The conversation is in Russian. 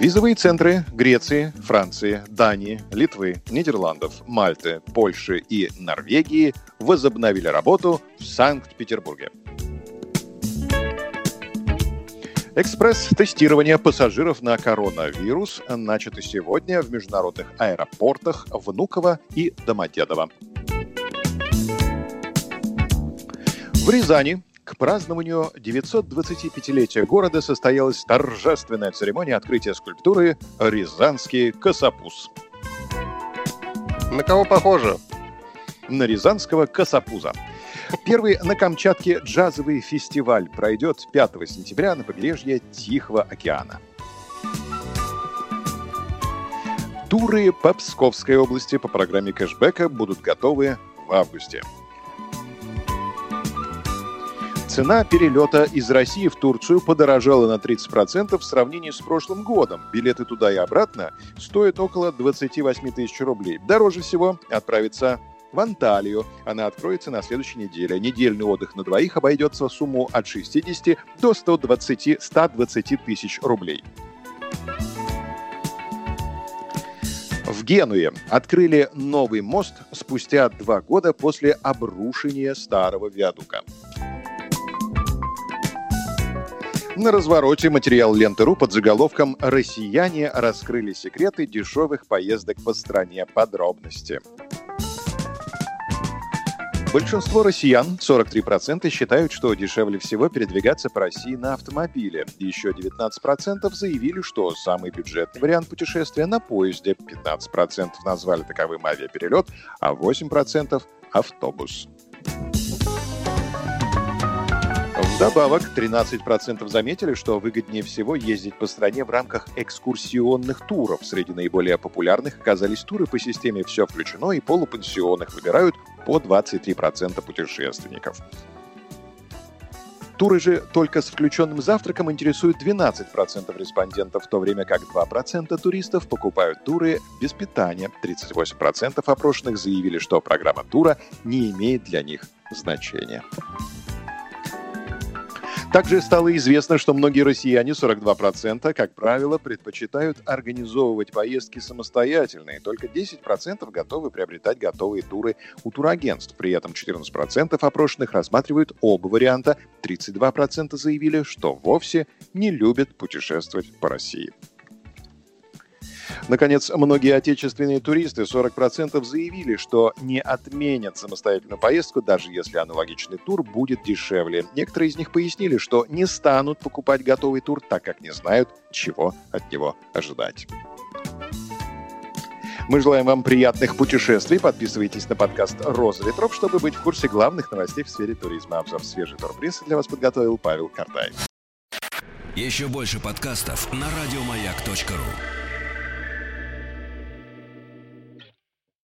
Визовые центры Греции, Франции, Дании, Литвы, Нидерландов, Мальты, Польши и Норвегии возобновили работу в Санкт-Петербурге. Экспресс-тестирование пассажиров на коронавирус начато сегодня в международных аэропортах Внуково и Домодедово. В Рязани празднованию 925-летия города состоялась торжественная церемония открытия скульптуры «Рязанский косопуз». На кого похоже? На рязанского косопуза. Первый на Камчатке джазовый фестиваль пройдет 5 сентября на побережье Тихого океана. Туры по Псковской области по программе кэшбэка будут готовы в августе. Цена перелета из России в Турцию подорожала на 30% в сравнении с прошлым годом. Билеты туда и обратно стоят около 28 тысяч рублей. Дороже всего отправиться в Анталию. Она откроется на следующей неделе. Недельный отдых на двоих обойдется в сумму от 60 до 120, 120 тысяч рублей. В Генуе открыли новый мост спустя два года после обрушения старого виадука. На развороте материал ленты.ру под заголовком «Россияне раскрыли секреты дешевых поездок по стране. Подробности». Большинство россиян, 43%, считают, что дешевле всего передвигаться по России на автомобиле. Еще 19% заявили, что самый бюджетный вариант путешествия на поезде. 15% назвали таковым авиаперелет, а 8% – автобус. Вдобавок, 13% заметили, что выгоднее всего ездить по стране в рамках экскурсионных туров. Среди наиболее популярных оказались туры по системе «Все включено» и полупансионных выбирают по 23% путешественников. Туры же только с включенным завтраком интересуют 12% респондентов, в то время как 2% туристов покупают туры без питания. 38% опрошенных заявили, что программа тура не имеет для них значения. Также стало известно, что многие россияне, 42%, как правило, предпочитают организовывать поездки самостоятельно, и только 10% готовы приобретать готовые туры у турагентств. При этом 14% опрошенных рассматривают оба варианта, 32% заявили, что вовсе не любят путешествовать по России. Наконец, многие отечественные туристы, 40%, заявили, что не отменят самостоятельную поездку, даже если аналогичный тур будет дешевле. Некоторые из них пояснили, что не станут покупать готовый тур, так как не знают, чего от него ожидать. Мы желаем вам приятных путешествий. Подписывайтесь на подкаст «Роза ветров», чтобы быть в курсе главных новостей в сфере туризма. Обзор свежей турпрессы для вас подготовил Павел Картаев. Еще больше подкастов на радиомаяк.ру